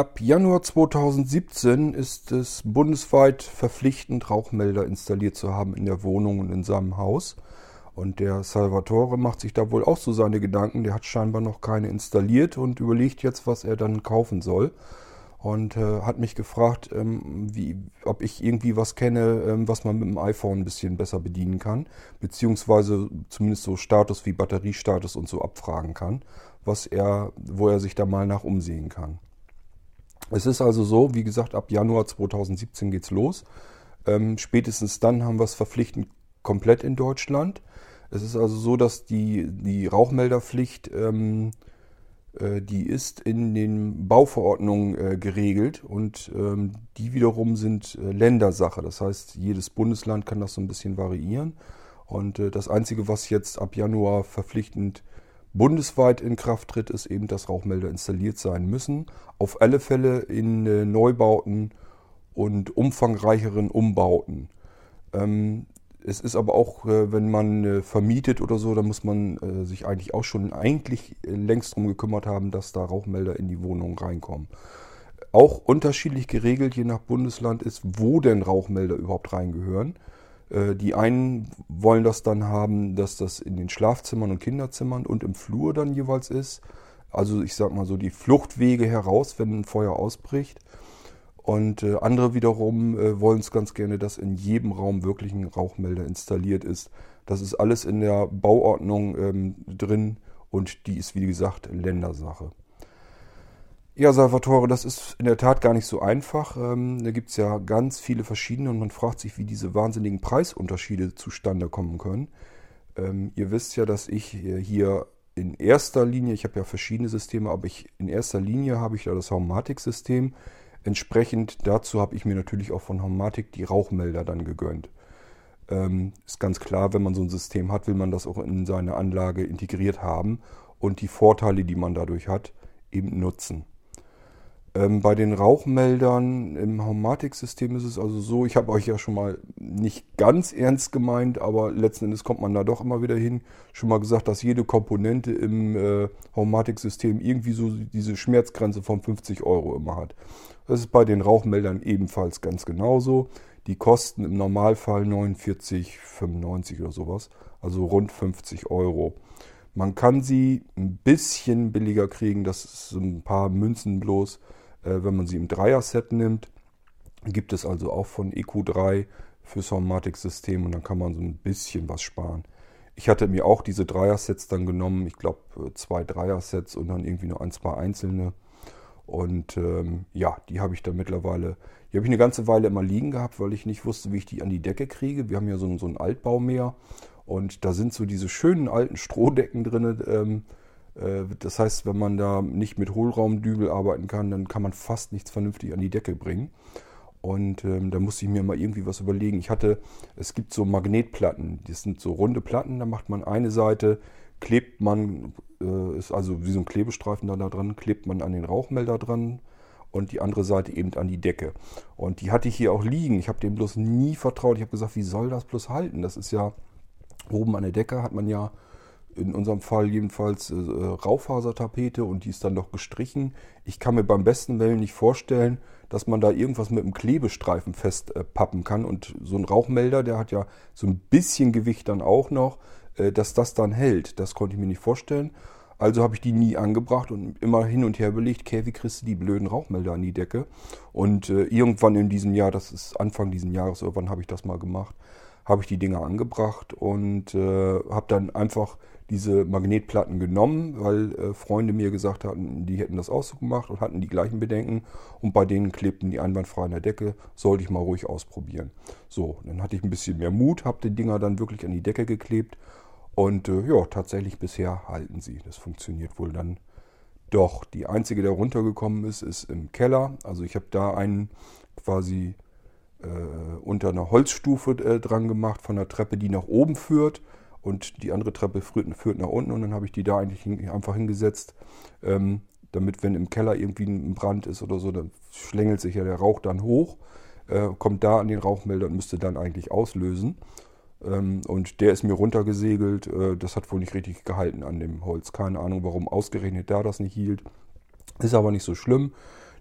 Ab Januar 2017 ist es bundesweit verpflichtend, Rauchmelder installiert zu haben in der Wohnung und in seinem Haus. Und der Salvatore macht sich da wohl auch so seine Gedanken. Der hat scheinbar noch keine installiert und überlegt jetzt, was er dann kaufen soll. Und äh, hat mich gefragt, ähm, wie, ob ich irgendwie was kenne, ähm, was man mit dem iPhone ein bisschen besser bedienen kann. Beziehungsweise zumindest so Status wie Batteriestatus und so abfragen kann, was er, wo er sich da mal nach umsehen kann. Es ist also so, wie gesagt, ab Januar 2017 geht's los. Ähm, spätestens dann haben wir es verpflichtend komplett in Deutschland. Es ist also so, dass die, die Rauchmelderpflicht, ähm, äh, die ist in den Bauverordnungen äh, geregelt und ähm, die wiederum sind äh, Ländersache. Das heißt, jedes Bundesland kann das so ein bisschen variieren. Und äh, das Einzige, was jetzt ab Januar verpflichtend bundesweit in Kraft tritt, ist eben, dass Rauchmelder installiert sein müssen. Auf alle Fälle in äh, Neubauten und umfangreicheren Umbauten. Ähm, es ist aber auch, äh, wenn man äh, vermietet oder so, da muss man sich eigentlich auch schon eigentlich längst drum gekümmert haben, dass da Rauchmelder in die Wohnung reinkommen. Auch unterschiedlich geregelt, je nach Bundesland ist, wo denn Rauchmelder überhaupt reingehören. Äh, die einen wollen das dann haben, dass das in den Schlafzimmern und Kinderzimmern und im Flur dann jeweils ist. Also ich sag mal so die Fluchtwege heraus, wenn ein Feuer ausbricht. Und äh, andere wiederum äh, wollen es ganz gerne, dass in jedem Raum wirklich ein Rauchmelder installiert ist. Das ist alles in der Bauordnung ähm, drin und die ist wie gesagt Ländersache. Ja, Salvatore, das ist in der Tat gar nicht so einfach. Ähm, da gibt es ja ganz viele verschiedene und man fragt sich, wie diese wahnsinnigen Preisunterschiede zustande kommen können. Ähm, ihr wisst ja, dass ich hier in erster Linie, ich habe ja verschiedene Systeme, aber ich, in erster Linie habe ich da das Haumatic-System. Entsprechend dazu habe ich mir natürlich auch von Haumatic die Rauchmelder dann gegönnt. Ähm, ist ganz klar, wenn man so ein System hat, will man das auch in seine Anlage integriert haben und die Vorteile, die man dadurch hat, eben nutzen. Ähm, bei den Rauchmeldern im Homematic-System ist es also so, ich habe euch ja schon mal nicht ganz ernst gemeint, aber letzten Endes kommt man da doch immer wieder hin. Schon mal gesagt, dass jede Komponente im äh, Homematic-System irgendwie so diese Schmerzgrenze von 50 Euro immer hat. Das ist bei den Rauchmeldern ebenfalls ganz genauso. Die kosten im Normalfall 49,95 oder sowas, also rund 50 Euro. Man kann sie ein bisschen billiger kriegen, das ist ein paar Münzen bloß wenn man sie im Dreier-Set nimmt. Gibt es also auch von EQ3 fürs Homematic-System und dann kann man so ein bisschen was sparen. Ich hatte mir auch diese Dreier-Sets dann genommen, ich glaube äh, zwei Dreier-Sets und dann irgendwie nur ein, zwei einzelne. Und ähm, ja, die habe ich dann mittlerweile, die habe ich eine ganze Weile immer liegen gehabt, weil ich nicht wusste, wie ich die an die Decke kriege. Wir haben ja so, so ein Altbaumeer und da sind so diese schönen alten Strohdecken drin. Ähm, äh, das heißt, wenn man da nicht mit Hohlraumdübel arbeiten kann, dann kann man fast nichts vernünftig an die Decke bringen. Und ähm, da musste ich mir mal irgendwie was überlegen. Ich hatte, es gibt so Magnetplatten, das sind so runde Platten, da macht man eine Seite, klebt man, äh, ist also wie so ein Klebestreifen da, da dran, klebt man an den Rauchmelder dran und die andere Seite eben an die Decke. Und die hatte ich hier auch liegen. Ich habe dem bloß nie vertraut. Ich habe gesagt, wie soll das bloß halten? Das ist ja oben an der Decke hat man ja in unserem Fall jedenfalls äh, Raufasertapete und die ist dann noch gestrichen. Ich kann mir beim besten Willen nicht vorstellen, dass man da irgendwas mit einem Klebestreifen festpappen äh, kann. Und so ein Rauchmelder, der hat ja so ein bisschen Gewicht dann auch noch, äh, dass das dann hält. Das konnte ich mir nicht vorstellen. Also habe ich die nie angebracht und immer hin und her belegt, okay, wie kriegst du die blöden Rauchmelder an die Decke? Und äh, irgendwann in diesem Jahr, das ist Anfang dieses Jahres, irgendwann habe ich das mal gemacht, habe ich die Dinger angebracht und äh, habe dann einfach diese Magnetplatten genommen, weil äh, Freunde mir gesagt hatten, die hätten das auch so gemacht und hatten die gleichen Bedenken und bei denen klebten die einwandfrei an der Decke, sollte ich mal ruhig ausprobieren. So, dann hatte ich ein bisschen mehr Mut, habe die Dinger dann wirklich an die Decke geklebt und äh, ja, tatsächlich bisher halten sie. Das funktioniert wohl dann doch. Die einzige, der runtergekommen ist, ist im Keller. Also ich habe da einen quasi äh, unter einer Holzstufe äh, dran gemacht von der Treppe, die nach oben führt und die andere Treppe führt, nach unten und dann habe ich die da eigentlich einfach hingesetzt, ähm, damit wenn im Keller irgendwie ein Brand ist oder so, dann schlängelt sich ja der Rauch dann hoch, äh, kommt da an den Rauchmelder und müsste dann eigentlich auslösen. Ähm, und der ist mir runtergesegelt, äh, das hat wohl nicht richtig gehalten an dem Holz. Keine Ahnung, warum ausgerechnet da das nicht hielt. Ist aber nicht so schlimm.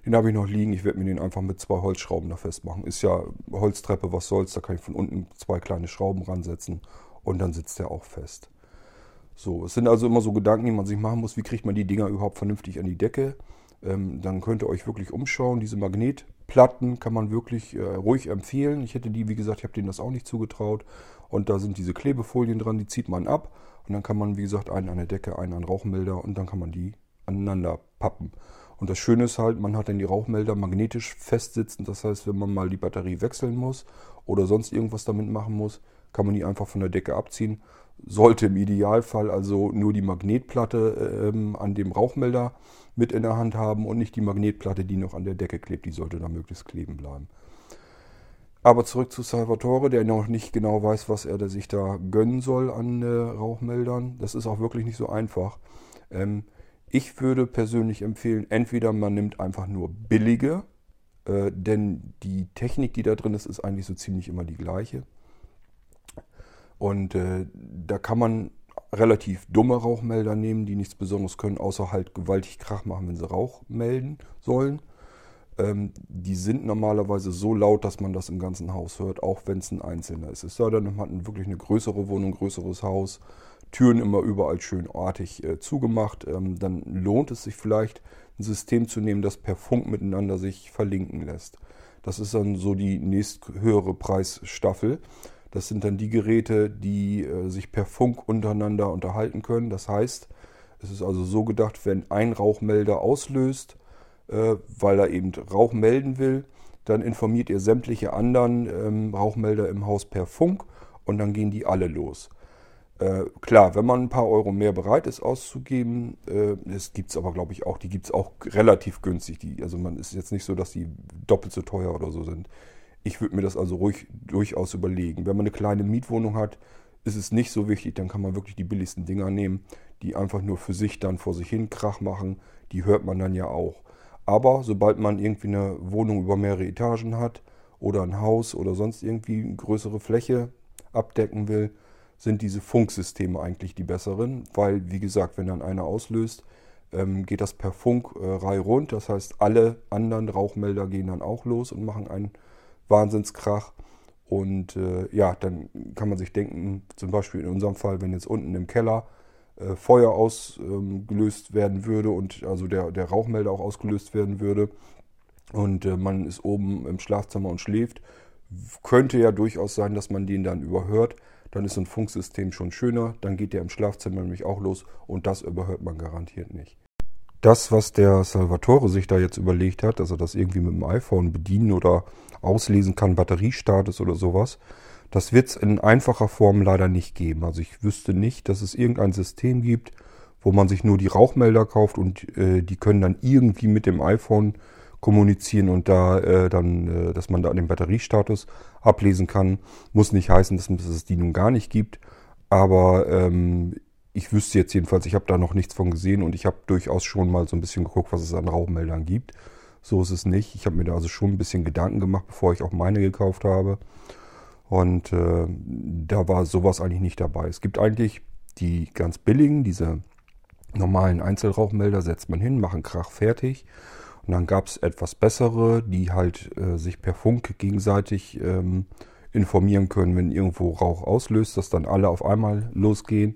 Den habe ich noch liegen. Ich werde mir den einfach mit zwei Holzschrauben da festmachen. Ist ja Holztreppe, was soll's. Da kann ich von unten zwei kleine Schrauben ransetzen und dann sitzt der auch fest. So, es sind also immer so Gedanken, die man sich machen muss. Wie kriegt man die Dinger überhaupt vernünftig an die Decke? Ähm, dann könnt ihr euch wirklich umschauen. Diese Magnetplatten kann man wirklich äh, ruhig empfehlen. Ich hätte die, wie gesagt, ich habe denen das auch nicht zugetraut. Und da sind diese Klebefolien dran, die zieht man ab. Und dann kann man, wie gesagt, einen an der Decke, einen an Rauchmelder und dann kann man die aneinander pappen. Und das Schöne ist halt, man hat dann die Rauchmelder magnetisch festsitzen. Das heißt, wenn man mal die Batterie wechseln muss oder sonst irgendwas damit machen muss, kann man die einfach von der Decke abziehen. Sollte im Idealfall also nur die Magnetplatte ähm, an dem Rauchmelder mit in der Hand haben und nicht die Magnetplatte, die noch an der Decke klebt. Die sollte da möglichst kleben bleiben. Aber zurück zu Salvatore, der noch nicht genau weiß, was er sich da gönnen soll an äh, Rauchmeldern. Das ist auch wirklich nicht so einfach. Ähm, ich würde persönlich empfehlen, entweder man nimmt einfach nur billige, äh, denn die Technik, die da drin ist, ist eigentlich so ziemlich immer die gleiche. Und äh, da kann man relativ dumme Rauchmelder nehmen, die nichts Besonderes können, außer halt gewaltig Krach machen, wenn sie Rauch melden sollen. Ähm, die sind normalerweise so laut, dass man das im ganzen Haus hört, auch wenn es ein Einzelner ist. Es sei denn, man hat wirklich eine größere Wohnung, größeres Haus Türen immer überall schön artig äh, zugemacht. Ähm, dann lohnt es sich vielleicht, ein System zu nehmen, das per Funk miteinander sich verlinken lässt. Das ist dann so die nächsthöhere Preisstaffel. Das sind dann die Geräte, die äh, sich per Funk untereinander unterhalten können. Das heißt, es ist also so gedacht, wenn ein Rauchmelder auslöst, äh, weil er eben Rauch melden will, dann informiert ihr sämtliche anderen ähm, Rauchmelder im Haus per Funk und dann gehen die alle los. Äh, klar, wenn man ein paar Euro mehr bereit ist auszugeben, äh, das gibt es aber glaube ich auch, die gibt es auch relativ günstig. Die, also man ist jetzt nicht so, dass die doppelt so teuer oder so sind. Ich würde mir das also ruhig durchaus überlegen. Wenn man eine kleine Mietwohnung hat, ist es nicht so wichtig, dann kann man wirklich die billigsten Dinger nehmen, die einfach nur für sich dann vor sich hin Krach machen. Die hört man dann ja auch. Aber sobald man irgendwie eine Wohnung über mehrere Etagen hat oder ein Haus oder sonst irgendwie eine größere Fläche abdecken will, sind diese Funksysteme eigentlich die besseren, weil, wie gesagt, wenn dann einer auslöst, ähm, geht das per Funk äh, rund. Das heißt, alle anderen Rauchmelder gehen dann auch los und machen einen Wahnsinnskrach. Und äh, ja, dann kann man sich denken, zum Beispiel in unserem Fall, wenn jetzt unten im Keller äh, Feuer ausgelöst ähm, werden würde und also der, der Rauchmelder auch ausgelöst werden würde und äh, man ist oben im Schlafzimmer und schläft, könnte ja durchaus sein, dass man den dann überhört dann ist so ein Funksystem schon schöner. Dann geht der im Schlafzimmer nämlich auch los und das überhört man garantiert nicht. Das, was der Salvatore sich da jetzt überlegt hat, dass er das irgendwie mit dem iPhone bedienen oder auslesen kann, Batteriestatus oder sowas, das wird es in einfacher Form leider nicht geben. Also ich wüsste nicht, dass es irgendein System gibt, wo man sich nur die Rauchmelder kauft und äh, die können dann irgendwie mit dem iPhone kommunizieren und da äh, dann, äh, dass man da den Batteriestatus ablesen kann. Muss nicht heißen, dass es die nun gar nicht gibt, aber ähm, ich wüsste jetzt jedenfalls, ich habe da noch nichts von gesehen und ich habe durchaus schon mal so ein bisschen geguckt, was es an Rauchmeldern gibt. So ist es nicht. Ich habe mir da also schon ein bisschen Gedanken gemacht, bevor ich auch meine gekauft habe. Und äh, da war sowas eigentlich nicht dabei. Es gibt eigentlich die ganz billigen, diese normalen Einzelrauchmelder, setzt man hin, machen Krach fertig. Und dann gab es etwas bessere, die halt äh, sich per Funk gegenseitig ähm, informieren können, wenn irgendwo Rauch auslöst, dass dann alle auf einmal losgehen.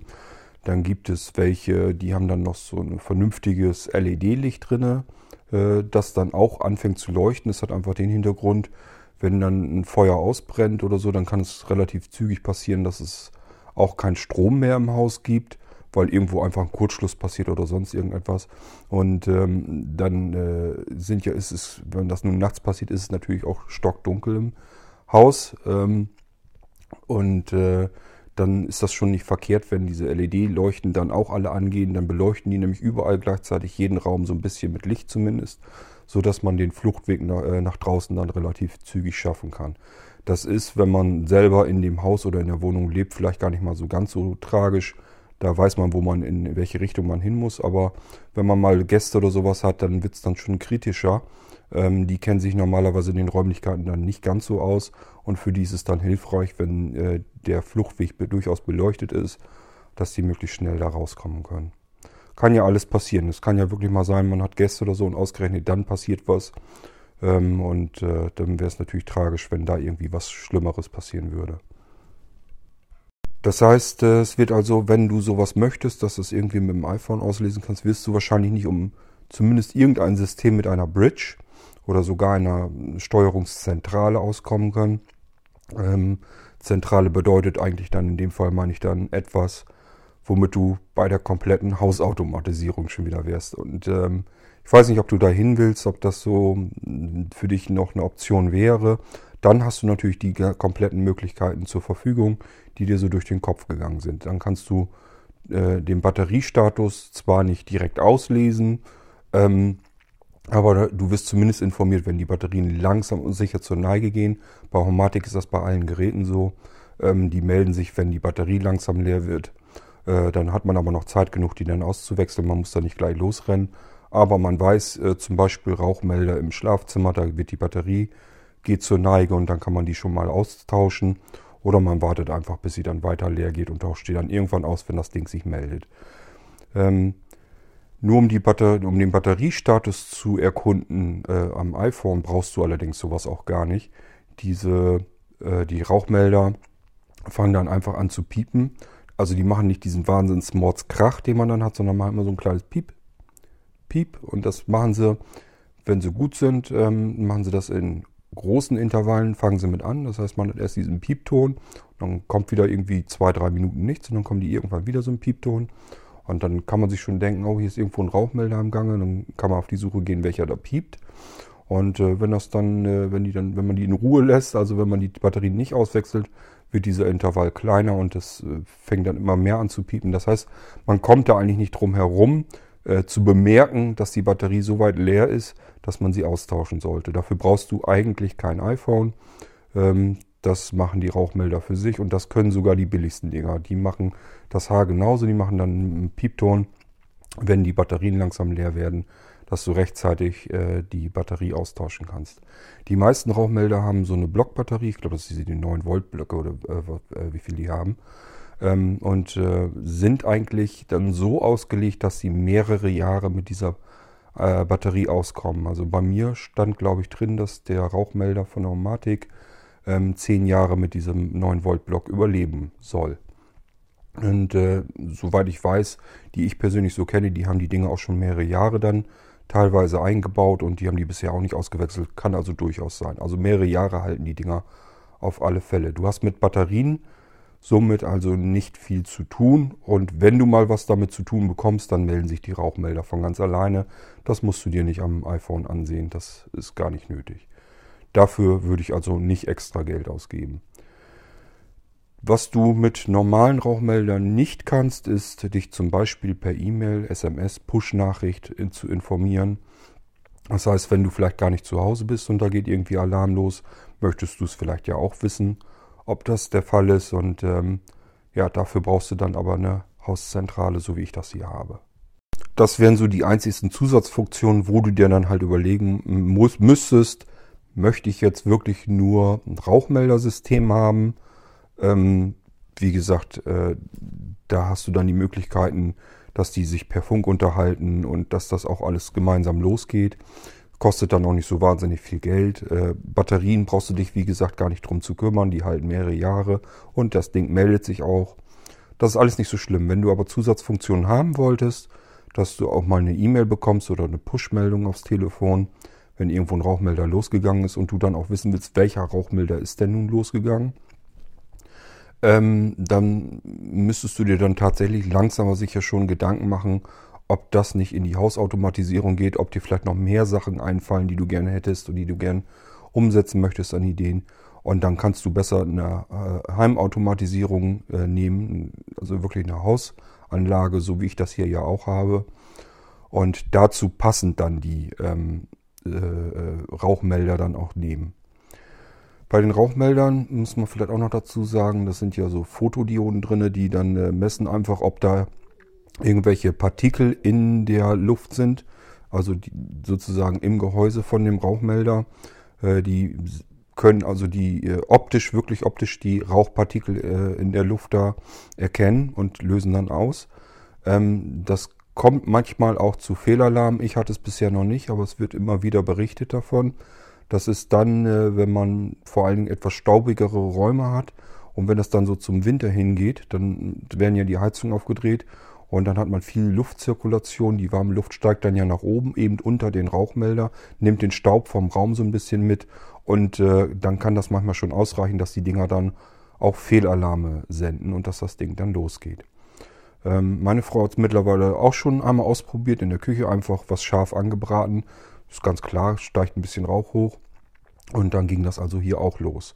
Dann gibt es welche, die haben dann noch so ein vernünftiges LED-Licht drinne, äh, das dann auch anfängt zu leuchten. Das hat einfach den Hintergrund, wenn dann ein Feuer ausbrennt oder so, dann kann es relativ zügig passieren, dass es auch keinen Strom mehr im Haus gibt weil irgendwo einfach ein Kurzschluss passiert oder sonst irgendetwas. Und ähm, dann äh, sind ja, ist es, wenn das nun nachts passiert, ist es natürlich auch stockdunkel im Haus. Ähm, und äh, dann ist das schon nicht verkehrt, wenn diese LED-Leuchten dann auch alle angehen. Dann beleuchten die nämlich überall gleichzeitig jeden Raum so ein bisschen mit Licht zumindest, sodass man den Fluchtweg nach, äh, nach draußen dann relativ zügig schaffen kann. Das ist, wenn man selber in dem Haus oder in der Wohnung lebt, vielleicht gar nicht mal so ganz so tragisch. Da weiß man, wo man in welche Richtung man hin muss. Aber wenn man mal Gäste oder sowas hat, dann wird es dann schon kritischer. Ähm, die kennen sich normalerweise in den Räumlichkeiten dann nicht ganz so aus. Und für die ist es dann hilfreich, wenn äh, der Fluchtweg durchaus beleuchtet ist, dass die möglichst schnell da rauskommen können. kann ja alles passieren. Es kann ja wirklich mal sein, man hat Gäste oder so und ausgerechnet dann passiert was. Ähm, und äh, dann wäre es natürlich tragisch, wenn da irgendwie was Schlimmeres passieren würde. Das heißt, äh, es wird also, wenn du sowas möchtest, dass du es irgendwie mit dem iPhone auslesen kannst, wirst du wahrscheinlich nicht um zumindest irgendein System mit einer Bridge oder sogar einer Steuerungszentrale auskommen können. Ähm, Zentrale bedeutet eigentlich dann in dem Fall, meine ich dann etwas, womit du bei der kompletten Hausautomatisierung schon wieder wärst. Und ähm, ich weiß nicht, ob du da hin willst, ob das so hm, für dich noch eine Option wäre. Dann hast du natürlich die kompletten Möglichkeiten zur Verfügung, die dir so durch den Kopf gegangen sind. Dann kannst du äh, den Batteriestatus zwar nicht direkt auslesen, ähm, aber du wirst zumindest informiert, wenn die Batterien langsam und sicher zur Neige gehen. Bei Homatic ist das bei allen Geräten so. Ähm, die melden sich, wenn die Batterie langsam leer wird. Äh, dann hat man aber noch Zeit genug, die dann auszuwechseln. Man muss da nicht gleich losrennen. Aber man weiß äh, zum Beispiel Rauchmelder im Schlafzimmer, da wird die Batterie, geht zur Neige und dann kann man die schon mal austauschen. Oder man wartet einfach, bis sie dann weiter leer geht und tauscht die dann irgendwann aus, wenn das Ding sich meldet. Ähm, nur um, Batter um den Batteriestatus zu erkunden äh, am iPhone brauchst du allerdings sowas auch gar nicht. Diese, äh, die Rauchmelder fangen dann einfach an zu piepen. Also die machen nicht diesen Wahnsinns-Mordskrach, den man dann hat, sondern machen immer so ein kleines Piep Piep. Und das machen sie, wenn sie gut sind, ähm, machen sie das in großen Intervallen, fangen sie mit an. Das heißt, man hat erst diesen Piepton, dann kommt wieder irgendwie zwei, drei Minuten nichts und dann kommen die irgendwann wieder so ein Piepton. Und dann kann man sich schon denken, oh, hier ist irgendwo ein Rauchmelder am Gange. Dann kann man auf die Suche gehen, welcher da piept. Und äh, wenn das dann, äh, wenn die dann, wenn man die in Ruhe lässt, also wenn man die Batterien nicht auswechselt, wird dieser Intervall kleiner und es äh, fängt dann immer mehr an zu piepen. Das heißt, man kommt da eigentlich nicht drum herum, äh, zu bemerken, dass die Batterie so weit leer ist, dass man sie austauschen sollte. Dafür brauchst du eigentlich kein iPhone. Ähm, das machen die Rauchmelder für sich und das können sogar die billigsten Dinger. Die machen das Haar genauso, die machen dann einen Piepton, wenn die Batterien langsam leer werden, dass du rechtzeitig äh, die Batterie austauschen kannst. Die meisten Rauchmelder haben so eine Blockbatterie, ich glaube, das sind die 9 Volt Blöcke oder äh, äh, wie viel die haben ähm, und äh, sind eigentlich dann so ausgelegt, dass sie mehrere Jahre mit dieser äh, Batterie auskommen. Also bei mir stand, glaube ich, drin, dass der Rauchmelder von Automatik ähm, zehn Jahre mit diesem 9 Volt Block überleben soll. Und äh, soweit ich weiß, die ich persönlich so kenne, die haben die Dinge auch schon mehrere Jahre dann teilweise eingebaut und die haben die bisher auch nicht ausgewechselt. Kann also durchaus sein. Also mehrere Jahre halten die Dinger auf alle Fälle. Du hast mit Batterien somit also nicht viel zu tun. Und wenn du mal was damit zu tun bekommst, dann melden sich die Rauchmelder von ganz alleine. Das musst du dir nicht am iPhone ansehen, das ist gar nicht nötig. Dafür würde ich also nicht extra Geld ausgeben. Was du mit normalen Rauchmeldern nicht kannst, ist dich zum Beispiel per E-Mail, SMS, Push-Nachricht zu informieren. Das heißt, wenn du vielleicht gar nicht zu Hause bist und da geht irgendwie Alarm los, möchtest du es vielleicht ja auch wissen ob das der Fall ist. Und ähm, ja, dafür brauchst du dann aber eine Hauszentrale, so wie ich das hier habe. Das wären so die einzigsten Zusatzfunktionen, wo du dir dann halt überlegen musst, müsstest, möchte ich jetzt wirklich nur ein Rauchmeldersystem haben? Ähm, wie gesagt, äh, da hast du dann die Möglichkeiten, dass die sich per Funk unterhalten und dass das auch alles gemeinsam losgeht. Kostet dann auch nicht so wahnsinnig viel Geld. Äh, Batterien brauchst du dich, wie gesagt, gar nicht drum zu kümmern. Die halten mehrere Jahre und das Ding meldet sich auch. Das ist alles nicht so schlimm. Wenn du aber Zusatzfunktionen haben wolltest, dass du auch mal eine E-Mail bekommst oder eine Push-Meldung aufs Telefon, wenn irgendwo ein Rauchmelder losgegangen ist und du dann auch wissen willst, welcher Rauchmelder ist denn nun losgegangen, ähm, dann müsstest du dir dann tatsächlich langsam aber sicher schon Gedanken machen, ob das nicht in die Hausautomatisierung geht, ob dir vielleicht noch mehr Sachen einfallen, die du gerne hättest und die du gerne umsetzen möchtest an Ideen. Und dann kannst du besser eine äh, Heimautomatisierung äh, nehmen, also wirklich eine Hausanlage, so wie ich das hier ja auch habe. Und dazu passend dann die ähm, äh, äh Rauchmelder dann auch nehmen. Bei den Rauchmeldern muss man vielleicht auch noch dazu sagen, das sind ja so Fotodioden drin, die dann äh, messen einfach, ob da irgendwelche Partikel in der Luft sind, also die, sozusagen im Gehäuse von dem Rauchmelder. Äh, die können also die äh, optisch, wirklich optisch die Rauchpartikel äh, in der Luft da erkennen und lösen dann aus. Ähm, das kommt manchmal auch zu Fehlalarm. Ich hatte es bisher noch nicht, aber es wird immer wieder berichtet davon. Das ist dann, äh, wenn man vor allen Dingen etwas staubigere Räume hat und wenn das dann so zum Winter hingeht, dann werden ja die Heizungen aufgedreht und dann hat man viel Luftzirkulation. Die warme Luft steigt dann ja nach oben, eben unter den Rauchmelder, nimmt den Staub vom Raum so ein bisschen mit und äh, dann kann das manchmal schon ausreichen, dass die Dinger dann auch Fehlalarme senden und dass das Ding dann losgeht. Ähm, meine Frau hat es mittlerweile auch schon einmal ausprobiert in der Küche, einfach was scharf angebraten. Ist ganz klar, steigt ein bisschen Rauch hoch. Und dann ging das also hier auch los.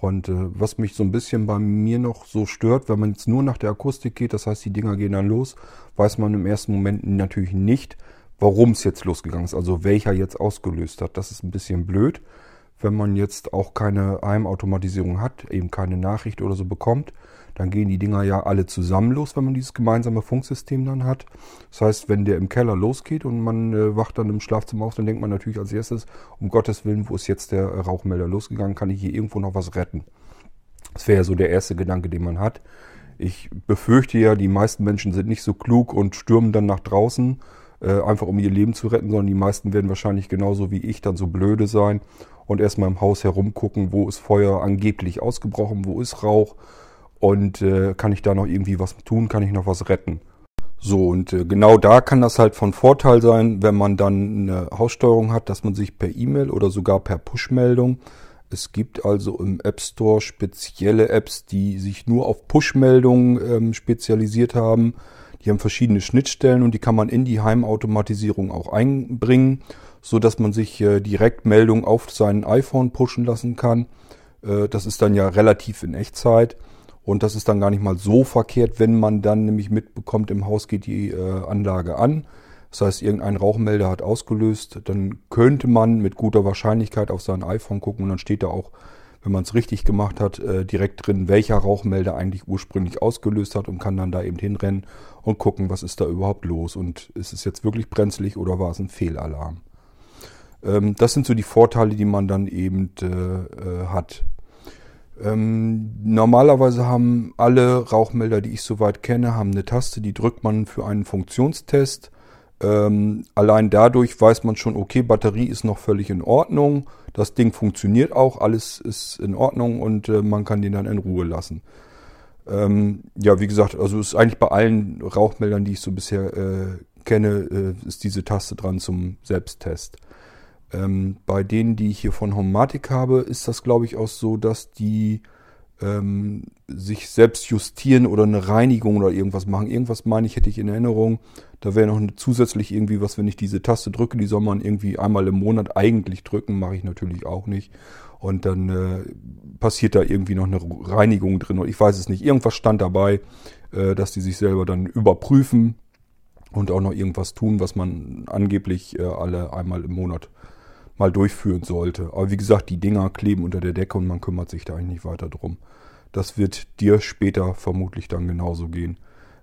Und äh, was mich so ein bisschen bei mir noch so stört, wenn man jetzt nur nach der Akustik geht, das heißt, die Dinger gehen dann los, weiß man im ersten Moment natürlich nicht, warum es jetzt losgegangen ist, also welcher jetzt ausgelöst hat. Das ist ein bisschen blöd, wenn man jetzt auch keine Heimautomatisierung hat, eben keine Nachricht oder so bekommt dann gehen die Dinger ja alle zusammen los, wenn man dieses gemeinsame Funksystem dann hat. Das heißt, wenn der im Keller losgeht und man äh, wacht dann im Schlafzimmer auf, dann denkt man natürlich als erstes, um Gottes Willen, wo ist jetzt der Rauchmelder losgegangen, kann ich hier irgendwo noch was retten. Das wäre ja so der erste Gedanke, den man hat. Ich befürchte ja, die meisten Menschen sind nicht so klug und stürmen dann nach draußen, äh, einfach um ihr Leben zu retten, sondern die meisten werden wahrscheinlich genauso wie ich dann so blöde sein und erstmal im Haus herumgucken, wo ist Feuer angeblich ausgebrochen, wo ist Rauch und äh, kann ich da noch irgendwie was tun, kann ich noch was retten. So, und äh, genau da kann das halt von Vorteil sein, wenn man dann eine Haussteuerung hat, dass man sich per E-Mail oder sogar per Push-Meldung, es gibt also im App Store spezielle Apps, die sich nur auf Push-Meldungen ähm, spezialisiert haben. Die haben verschiedene Schnittstellen und die kann man in die Heimautomatisierung auch einbringen, so dass man sich äh, direkt Meldungen auf sein iPhone pushen lassen kann. Äh, das ist dann ja relativ in Echtzeit. Und das ist dann gar nicht mal so verkehrt, wenn man dann nämlich mitbekommt, im Haus geht die äh, Anlage an. Das heißt, irgendein Rauchmelder hat ausgelöst. Dann könnte man mit guter Wahrscheinlichkeit auf sein iPhone gucken und dann steht da auch, wenn man es richtig gemacht hat, äh, direkt drin, welcher Rauchmelder eigentlich ursprünglich ausgelöst hat und kann dann da eben hinrennen und gucken, was ist da überhaupt los und ist es jetzt wirklich brenzlig oder war es ein Fehlalarm. Ähm, das sind so die Vorteile, die man dann eben äh, äh hat. Ähm, normalerweise haben alle Rauchmelder, die ich soweit kenne, haben eine Taste, die drückt man für einen Funktionstest. Ähm, allein dadurch weiß man schon, okay, Batterie ist noch völlig in Ordnung, das Ding funktioniert auch, alles ist in Ordnung und äh, man kann den dann in Ruhe lassen. Ähm, ja, wie gesagt, also ist eigentlich bei allen Rauchmeldern, die ich so bisher äh, kenne, äh, ist diese Taste dran zum Selbsttest. Ähm, bei denen, die ich hier von Homatic habe, ist das, glaube ich, auch so, dass die ähm, sich selbst justieren oder eine Reinigung oder irgendwas machen. Irgendwas meine ich, hätte ich in Erinnerung. Da wäre noch zusätzlich irgendwie was, wenn ich diese Taste drücke, die soll man irgendwie einmal im Monat eigentlich drücken, mache ich natürlich auch nicht. Und dann äh, passiert da irgendwie noch eine Reinigung drin. Und ich weiß es nicht. Irgendwas stand dabei, äh, dass die sich selber dann überprüfen und auch noch irgendwas tun, was man angeblich äh, alle einmal im Monat mal durchführen sollte. Aber wie gesagt, die Dinger kleben unter der Decke und man kümmert sich da eigentlich nicht weiter drum. Das wird dir später vermutlich dann genauso gehen.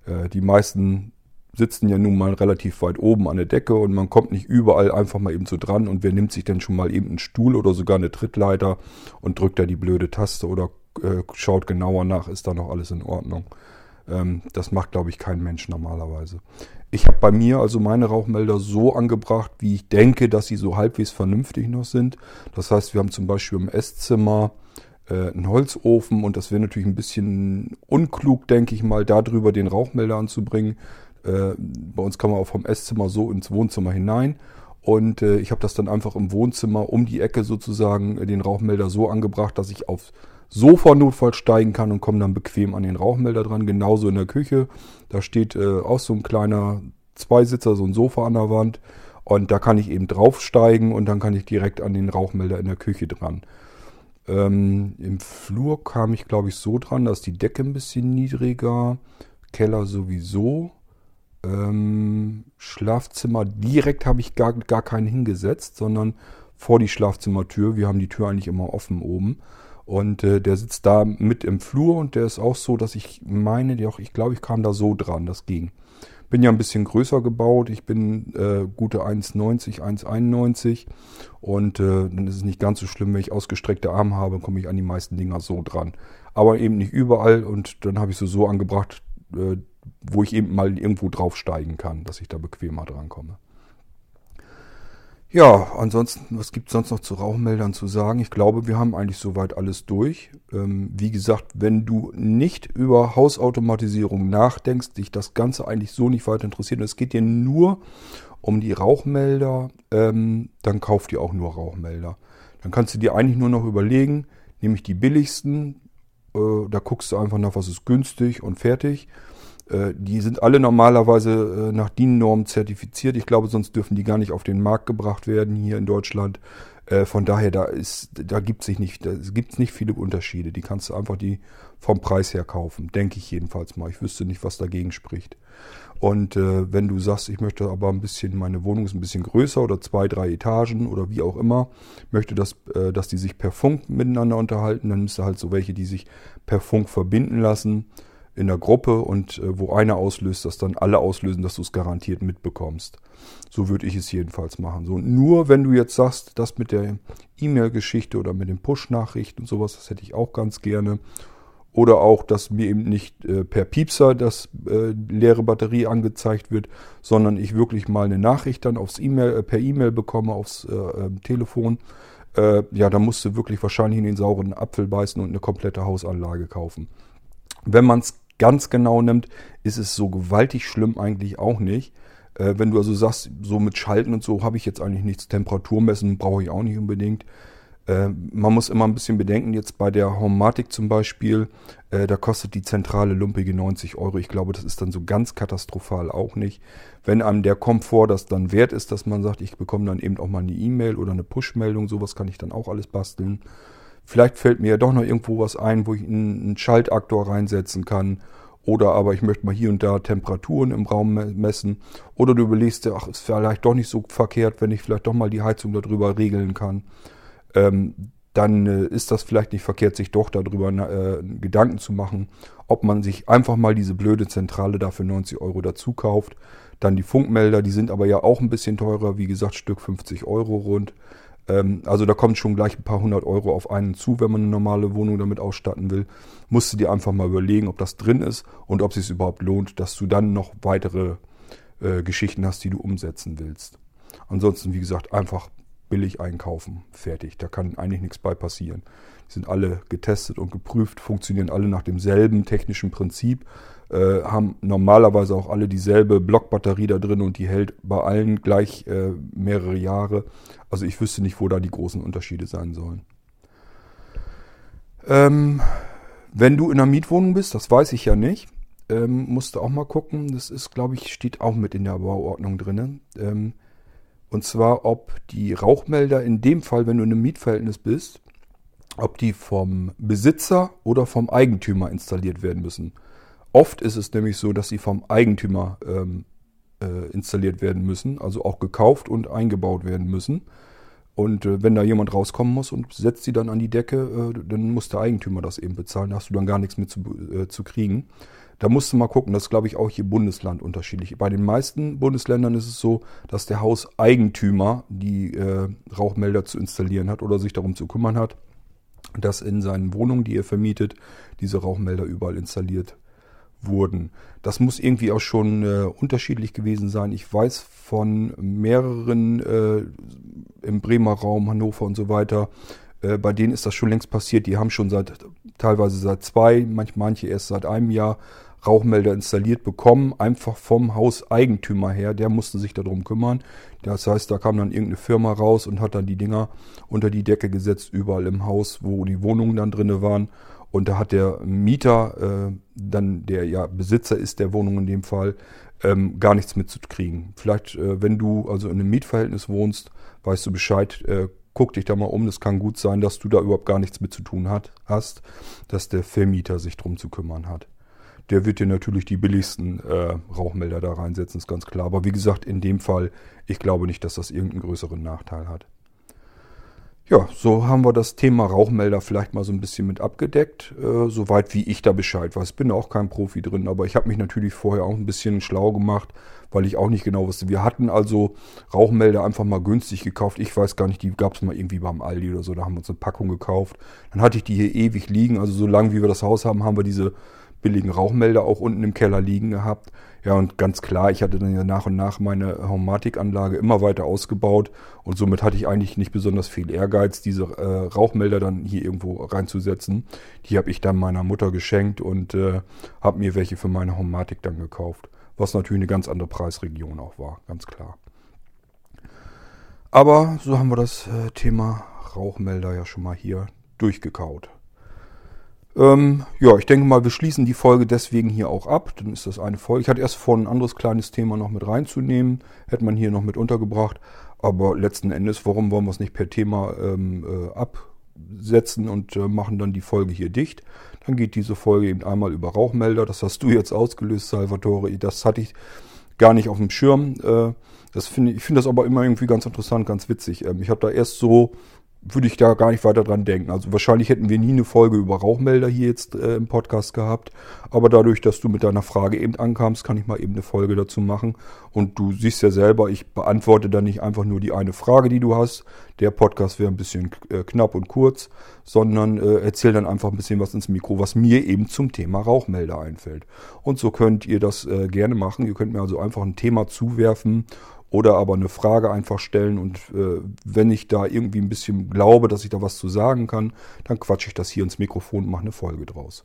Äh, die meisten sitzen ja nun mal relativ weit oben an der Decke und man kommt nicht überall einfach mal eben so dran und wer nimmt sich denn schon mal eben einen Stuhl oder sogar eine Trittleiter und drückt da die blöde Taste oder äh, schaut genauer nach, ist da noch alles in Ordnung. Ähm, das macht, glaube ich, kein Mensch normalerweise. Ich habe bei mir also meine Rauchmelder so angebracht, wie ich denke, dass sie so halbwegs vernünftig noch sind. Das heißt, wir haben zum Beispiel im Esszimmer äh, einen Holzofen und das wäre natürlich ein bisschen unklug, denke ich mal, darüber den Rauchmelder anzubringen. Äh, bei uns kann man auch vom Esszimmer so ins Wohnzimmer hinein. Und äh, ich habe das dann einfach im Wohnzimmer um die Ecke sozusagen äh, den Rauchmelder so angebracht, dass ich auf Sofa notfalls steigen kann und komme dann bequem an den Rauchmelder dran. Genauso in der Küche. Da steht äh, auch so ein kleiner Zweisitzer, so ein Sofa an der Wand. Und da kann ich eben draufsteigen und dann kann ich direkt an den Rauchmelder in der Küche dran. Ähm, Im Flur kam ich, glaube ich, so dran, dass die Decke ein bisschen niedriger. Keller sowieso. Ähm, Schlafzimmer direkt habe ich gar, gar keinen hingesetzt, sondern vor die Schlafzimmertür. Wir haben die Tür eigentlich immer offen oben. Und äh, der sitzt da mit im Flur und der ist auch so, dass ich meine, auch, ich glaube, ich kam da so dran, das ging. Bin ja ein bisschen größer gebaut, ich bin äh, gute 1,90, 1,91 und äh, dann ist es nicht ganz so schlimm, wenn ich ausgestreckte Arme habe, komme ich an die meisten Dinger so dran. Aber eben nicht überall und dann habe ich sie so angebracht, äh, wo ich eben mal irgendwo draufsteigen kann, dass ich da bequemer drankomme. Ja, ansonsten, was gibt es sonst noch zu Rauchmeldern zu sagen? Ich glaube, wir haben eigentlich soweit alles durch. Ähm, wie gesagt, wenn du nicht über Hausautomatisierung nachdenkst, dich das Ganze eigentlich so nicht weiter interessiert, und es geht dir nur um die Rauchmelder, ähm, dann kauf dir auch nur Rauchmelder. Dann kannst du dir eigentlich nur noch überlegen, nehme ich die billigsten, äh, da guckst du einfach nach, was ist günstig und fertig. Äh, die sind alle normalerweise äh, nach DIN-Norm zertifiziert. Ich glaube, sonst dürfen die gar nicht auf den Markt gebracht werden hier in Deutschland. Äh, von daher, da da gibt sich nicht, nicht viele Unterschiede. Die kannst du einfach die vom Preis her kaufen, denke ich jedenfalls mal. Ich wüsste nicht, was dagegen spricht. Und äh, wenn du sagst, ich möchte aber ein bisschen, meine Wohnung ist ein bisschen größer oder zwei, drei Etagen oder wie auch immer, möchte, dass, äh, dass die sich per Funk miteinander unterhalten, dann du halt so welche, die sich per Funk verbinden lassen in der Gruppe und äh, wo einer auslöst, dass dann alle auslösen, dass du es garantiert mitbekommst. So würde ich es jedenfalls machen. So, nur wenn du jetzt sagst, das mit der E-Mail-Geschichte oder mit den Push-Nachrichten und sowas, das hätte ich auch ganz gerne. Oder auch, dass mir eben nicht äh, per Piepser das äh, leere Batterie angezeigt wird, sondern ich wirklich mal eine Nachricht dann aufs E-Mail, äh, per E-Mail bekomme, aufs äh, ähm, Telefon. Äh, ja, da musst du wirklich wahrscheinlich in den sauren Apfel beißen und eine komplette Hausanlage kaufen. Wenn man es ganz genau nimmt, ist es so gewaltig schlimm eigentlich auch nicht. Äh, wenn du also sagst, so mit Schalten und so habe ich jetzt eigentlich nichts, Temperatur messen brauche ich auch nicht unbedingt. Äh, man muss immer ein bisschen bedenken, jetzt bei der Homematic zum Beispiel, äh, da kostet die zentrale lumpige 90 Euro. Ich glaube, das ist dann so ganz katastrophal auch nicht. Wenn einem der Komfort das dann wert ist, dass man sagt, ich bekomme dann eben auch mal eine E-Mail oder eine Push-Meldung, sowas kann ich dann auch alles basteln. Vielleicht fällt mir ja doch noch irgendwo was ein, wo ich einen Schaltaktor reinsetzen kann. Oder aber ich möchte mal hier und da Temperaturen im Raum messen. Oder du überlegst dir, ach, ist vielleicht doch nicht so verkehrt, wenn ich vielleicht doch mal die Heizung darüber regeln kann. Ähm, dann äh, ist das vielleicht nicht verkehrt, sich doch darüber äh, Gedanken zu machen, ob man sich einfach mal diese blöde Zentrale dafür 90 Euro dazu kauft. Dann die Funkmelder, die sind aber ja auch ein bisschen teurer, wie gesagt, Stück 50 Euro rund. Ähm, also da kommt schon gleich ein paar hundert Euro auf einen zu, wenn man eine normale Wohnung damit ausstatten will. Musst du dir einfach mal überlegen, ob das drin ist und ob es sich überhaupt lohnt, dass du dann noch weitere äh, Geschichten hast, die du umsetzen willst. Ansonsten, wie gesagt, einfach billig einkaufen. Fertig. Da kann eigentlich nichts bei passieren. Die sind alle getestet und geprüft, funktionieren alle nach demselben technischen Prinzip äh, haben normalerweise auch alle dieselbe Blockbatterie da drin und die hält bei allen gleich äh, mehrere Jahre. Also ich wüsste nicht, wo da die großen Unterschiede sein sollen. Ähm, wenn du in einer Mietwohnung bist, das weiß ich ja nicht, ähm, musst du auch mal gucken. Das ist, glaube ich, steht auch mit in der Bauordnung drin. Ähm, und zwar, ob die Rauchmelder in dem Fall, wenn du in einem Mietverhältnis bist, ob die vom Besitzer oder vom Eigentümer installiert werden müssen. Oft ist es nämlich so, dass sie vom Eigentümer ähm, äh, installiert werden müssen, also auch gekauft und eingebaut werden müssen. Und äh, wenn da jemand rauskommen muss und setzt sie dann an die Decke, äh, dann muss der Eigentümer das eben bezahlen. Da hast du dann gar nichts mit zu, äh, zu kriegen. Da musst du mal gucken, das ist glaube ich auch je Bundesland unterschiedlich. Bei den meisten Bundesländern ist es so, dass der Hauseigentümer die äh, Rauchmelder zu installieren hat oder sich darum zu kümmern hat, dass in seinen Wohnungen, die er vermietet, diese Rauchmelder überall installiert wurden. Das muss irgendwie auch schon äh, unterschiedlich gewesen sein. Ich weiß von mehreren äh, im Bremer Raum, Hannover und so weiter, äh, bei denen ist das schon längst passiert. Die haben schon seit teilweise seit zwei, manchmal manche erst seit einem Jahr Rauchmelder installiert bekommen, einfach vom Hauseigentümer her. Der musste sich darum kümmern. Das heißt, da kam dann irgendeine Firma raus und hat dann die Dinger unter die Decke gesetzt, überall im Haus, wo die Wohnungen dann drinne waren und da hat der Mieter, äh, dann der ja Besitzer ist der Wohnung in dem Fall, ähm, gar nichts mitzukriegen. Vielleicht, äh, wenn du also in einem Mietverhältnis wohnst, weißt du Bescheid, äh, guck dich da mal um. Es kann gut sein, dass du da überhaupt gar nichts mit zu tun hat, hast, dass der Vermieter sich drum zu kümmern hat. Der wird dir natürlich die billigsten äh, Rauchmelder da reinsetzen, ist ganz klar. Aber wie gesagt, in dem Fall, ich glaube nicht, dass das irgendeinen größeren Nachteil hat. Ja, so haben wir das Thema Rauchmelder vielleicht mal so ein bisschen mit abgedeckt, äh, soweit wie ich da Bescheid weiß. Bin auch kein Profi drin, aber ich habe mich natürlich vorher auch ein bisschen schlau gemacht, weil ich auch nicht genau wusste. Wir hatten also Rauchmelder einfach mal günstig gekauft. Ich weiß gar nicht, die gab es mal irgendwie beim Aldi oder so, da haben wir uns eine Packung gekauft. Dann hatte ich die hier ewig liegen, also so lange wie wir das Haus haben, haben wir diese billigen Rauchmelder auch unten im Keller liegen gehabt. Ja, und ganz klar, ich hatte dann ja nach und nach meine Homatikanlage immer weiter ausgebaut und somit hatte ich eigentlich nicht besonders viel Ehrgeiz, diese äh, Rauchmelder dann hier irgendwo reinzusetzen. Die habe ich dann meiner Mutter geschenkt und äh, habe mir welche für meine Homatik dann gekauft. Was natürlich eine ganz andere Preisregion auch war, ganz klar. Aber so haben wir das äh, Thema Rauchmelder ja schon mal hier durchgekaut. Ähm, ja, ich denke mal, wir schließen die Folge deswegen hier auch ab. Dann ist das eine Folge. Ich hatte erst vor, ein anderes kleines Thema noch mit reinzunehmen. Hätte man hier noch mit untergebracht. Aber letzten Endes, warum wollen wir es nicht per Thema ähm, äh, absetzen und äh, machen dann die Folge hier dicht? Dann geht diese Folge eben einmal über Rauchmelder. Das hast du jetzt ausgelöst, Salvatore. Das hatte ich gar nicht auf dem Schirm. Äh, das finde ich finde das aber immer irgendwie ganz interessant, ganz witzig. Ähm, ich habe da erst so würde ich da gar nicht weiter dran denken. Also wahrscheinlich hätten wir nie eine Folge über Rauchmelder hier jetzt äh, im Podcast gehabt. Aber dadurch, dass du mit deiner Frage eben ankamst, kann ich mal eben eine Folge dazu machen. Und du siehst ja selber, ich beantworte dann nicht einfach nur die eine Frage, die du hast. Der Podcast wäre ein bisschen äh, knapp und kurz, sondern äh, erzähl dann einfach ein bisschen was ins Mikro, was mir eben zum Thema Rauchmelder einfällt. Und so könnt ihr das äh, gerne machen. Ihr könnt mir also einfach ein Thema zuwerfen oder aber eine Frage einfach stellen und äh, wenn ich da irgendwie ein bisschen glaube, dass ich da was zu sagen kann, dann quatsche ich das hier ins Mikrofon und mache eine Folge draus.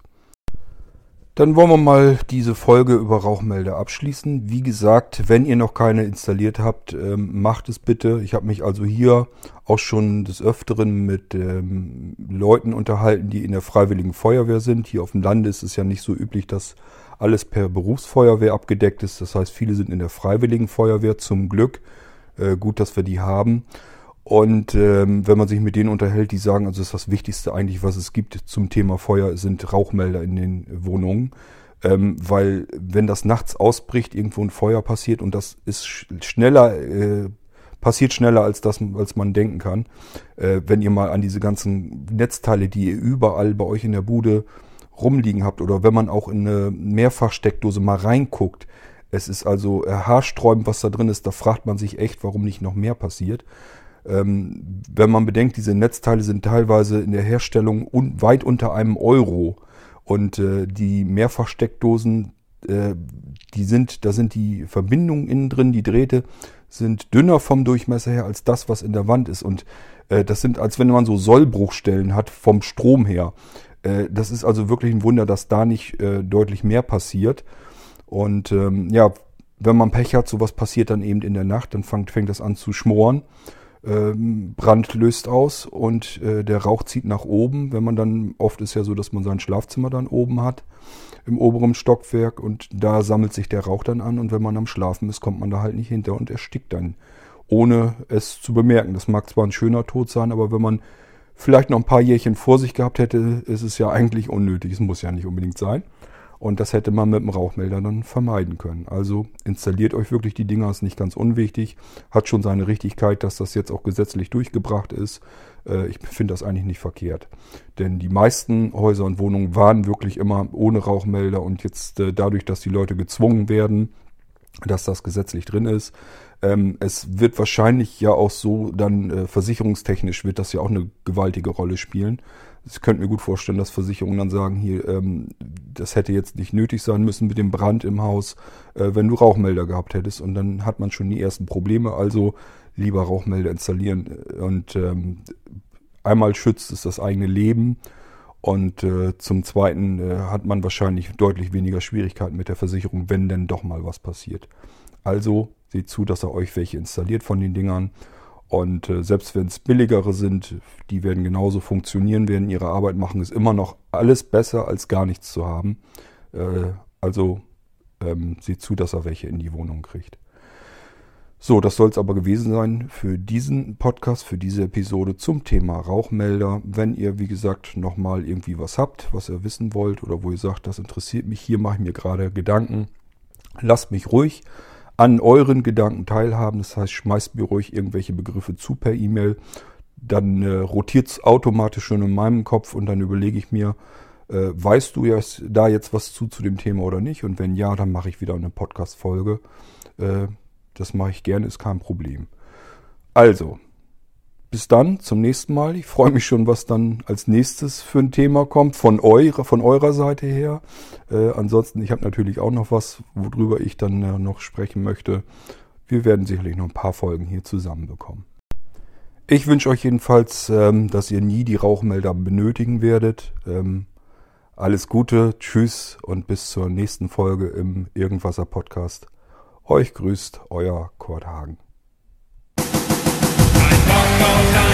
Dann wollen wir mal diese Folge über Rauchmelder abschließen. Wie gesagt, wenn ihr noch keine installiert habt, ähm, macht es bitte. Ich habe mich also hier auch schon des Öfteren mit ähm, Leuten unterhalten, die in der Freiwilligen Feuerwehr sind. Hier auf dem Lande ist es ja nicht so üblich, dass alles per Berufsfeuerwehr abgedeckt ist. Das heißt, viele sind in der Freiwilligen Feuerwehr zum Glück. Äh, gut, dass wir die haben. Und ähm, wenn man sich mit denen unterhält, die sagen, also das ist das Wichtigste eigentlich, was es gibt zum Thema Feuer, sind Rauchmelder in den Wohnungen. Ähm, weil wenn das nachts ausbricht, irgendwo ein Feuer passiert und das ist schneller, äh, passiert schneller als das, als man denken kann. Äh, wenn ihr mal an diese ganzen Netzteile, die ihr überall bei euch in der Bude rumliegen habt oder wenn man auch in eine Mehrfachsteckdose mal reinguckt. Es ist also haarsträubend, was da drin ist. Da fragt man sich echt, warum nicht noch mehr passiert. Ähm, wenn man bedenkt, diese Netzteile sind teilweise in der Herstellung un weit unter einem Euro. Und äh, die Mehrfachsteckdosen, äh, die sind, da sind die Verbindungen innen drin, die Drähte sind dünner vom Durchmesser her als das, was in der Wand ist. Und äh, das sind, als wenn man so Sollbruchstellen hat vom Strom her. Äh, das ist also wirklich ein Wunder, dass da nicht äh, deutlich mehr passiert. Und ähm, ja, wenn man Pech hat, sowas passiert dann eben in der Nacht, dann fängt, fängt das an zu schmoren. Ähm, Brand löst aus und äh, der Rauch zieht nach oben. Wenn man dann, oft ist ja so, dass man sein Schlafzimmer dann oben hat, im oberen Stockwerk und da sammelt sich der Rauch dann an und wenn man am Schlafen ist, kommt man da halt nicht hinter und erstickt dann, ohne es zu bemerken. Das mag zwar ein schöner Tod sein, aber wenn man vielleicht noch ein paar Jährchen vor sich gehabt hätte, ist es ja eigentlich unnötig. Es muss ja nicht unbedingt sein. Und das hätte man mit dem Rauchmelder dann vermeiden können. Also installiert euch wirklich die Dinger, ist nicht ganz unwichtig. Hat schon seine Richtigkeit, dass das jetzt auch gesetzlich durchgebracht ist. Äh, ich finde das eigentlich nicht verkehrt. Denn die meisten Häuser und Wohnungen waren wirklich immer ohne Rauchmelder und jetzt äh, dadurch, dass die Leute gezwungen werden, dass das gesetzlich drin ist, ähm, es wird wahrscheinlich ja auch so, dann äh, versicherungstechnisch wird das ja auch eine gewaltige Rolle spielen. Ich könnte mir gut vorstellen, dass Versicherungen dann sagen, hier, ähm, das hätte jetzt nicht nötig sein müssen mit dem Brand im Haus, äh, wenn du Rauchmelder gehabt hättest. Und dann hat man schon die ersten Probleme. Also lieber Rauchmelder installieren. Und ähm, einmal schützt es das eigene Leben. Und äh, zum Zweiten äh, hat man wahrscheinlich deutlich weniger Schwierigkeiten mit der Versicherung, wenn denn doch mal was passiert. Also Seht zu, dass er euch welche installiert von den Dingern. Und äh, selbst wenn es billigere sind, die werden genauso funktionieren, werden ihre Arbeit machen, ist immer noch alles besser, als gar nichts zu haben. Äh, also ähm, seht zu, dass er welche in die Wohnung kriegt. So, das soll es aber gewesen sein für diesen Podcast, für diese Episode zum Thema Rauchmelder. Wenn ihr, wie gesagt, nochmal irgendwie was habt, was ihr wissen wollt oder wo ihr sagt, das interessiert mich, hier mache ich mir gerade Gedanken, lasst mich ruhig an euren Gedanken teilhaben. Das heißt, schmeißt mir ruhig irgendwelche Begriffe zu per E-Mail. Dann äh, rotiert es automatisch schon in meinem Kopf und dann überlege ich mir, äh, weißt du ja da jetzt was zu zu dem Thema oder nicht? Und wenn ja, dann mache ich wieder eine Podcast-Folge. Äh, das mache ich gerne, ist kein Problem. Also, bis dann, zum nächsten Mal. Ich freue mich schon, was dann als nächstes für ein Thema kommt, von, eurer, von eurer Seite her. Äh, ansonsten, ich habe natürlich auch noch was, worüber ich dann äh, noch sprechen möchte. Wir werden sicherlich noch ein paar Folgen hier zusammenbekommen. Ich wünsche euch jedenfalls, ähm, dass ihr nie die Rauchmelder benötigen werdet. Ähm, alles Gute, tschüss und bis zur nächsten Folge im Irgendwasser Podcast. Euch grüßt euer Kurt Hagen. Toca o.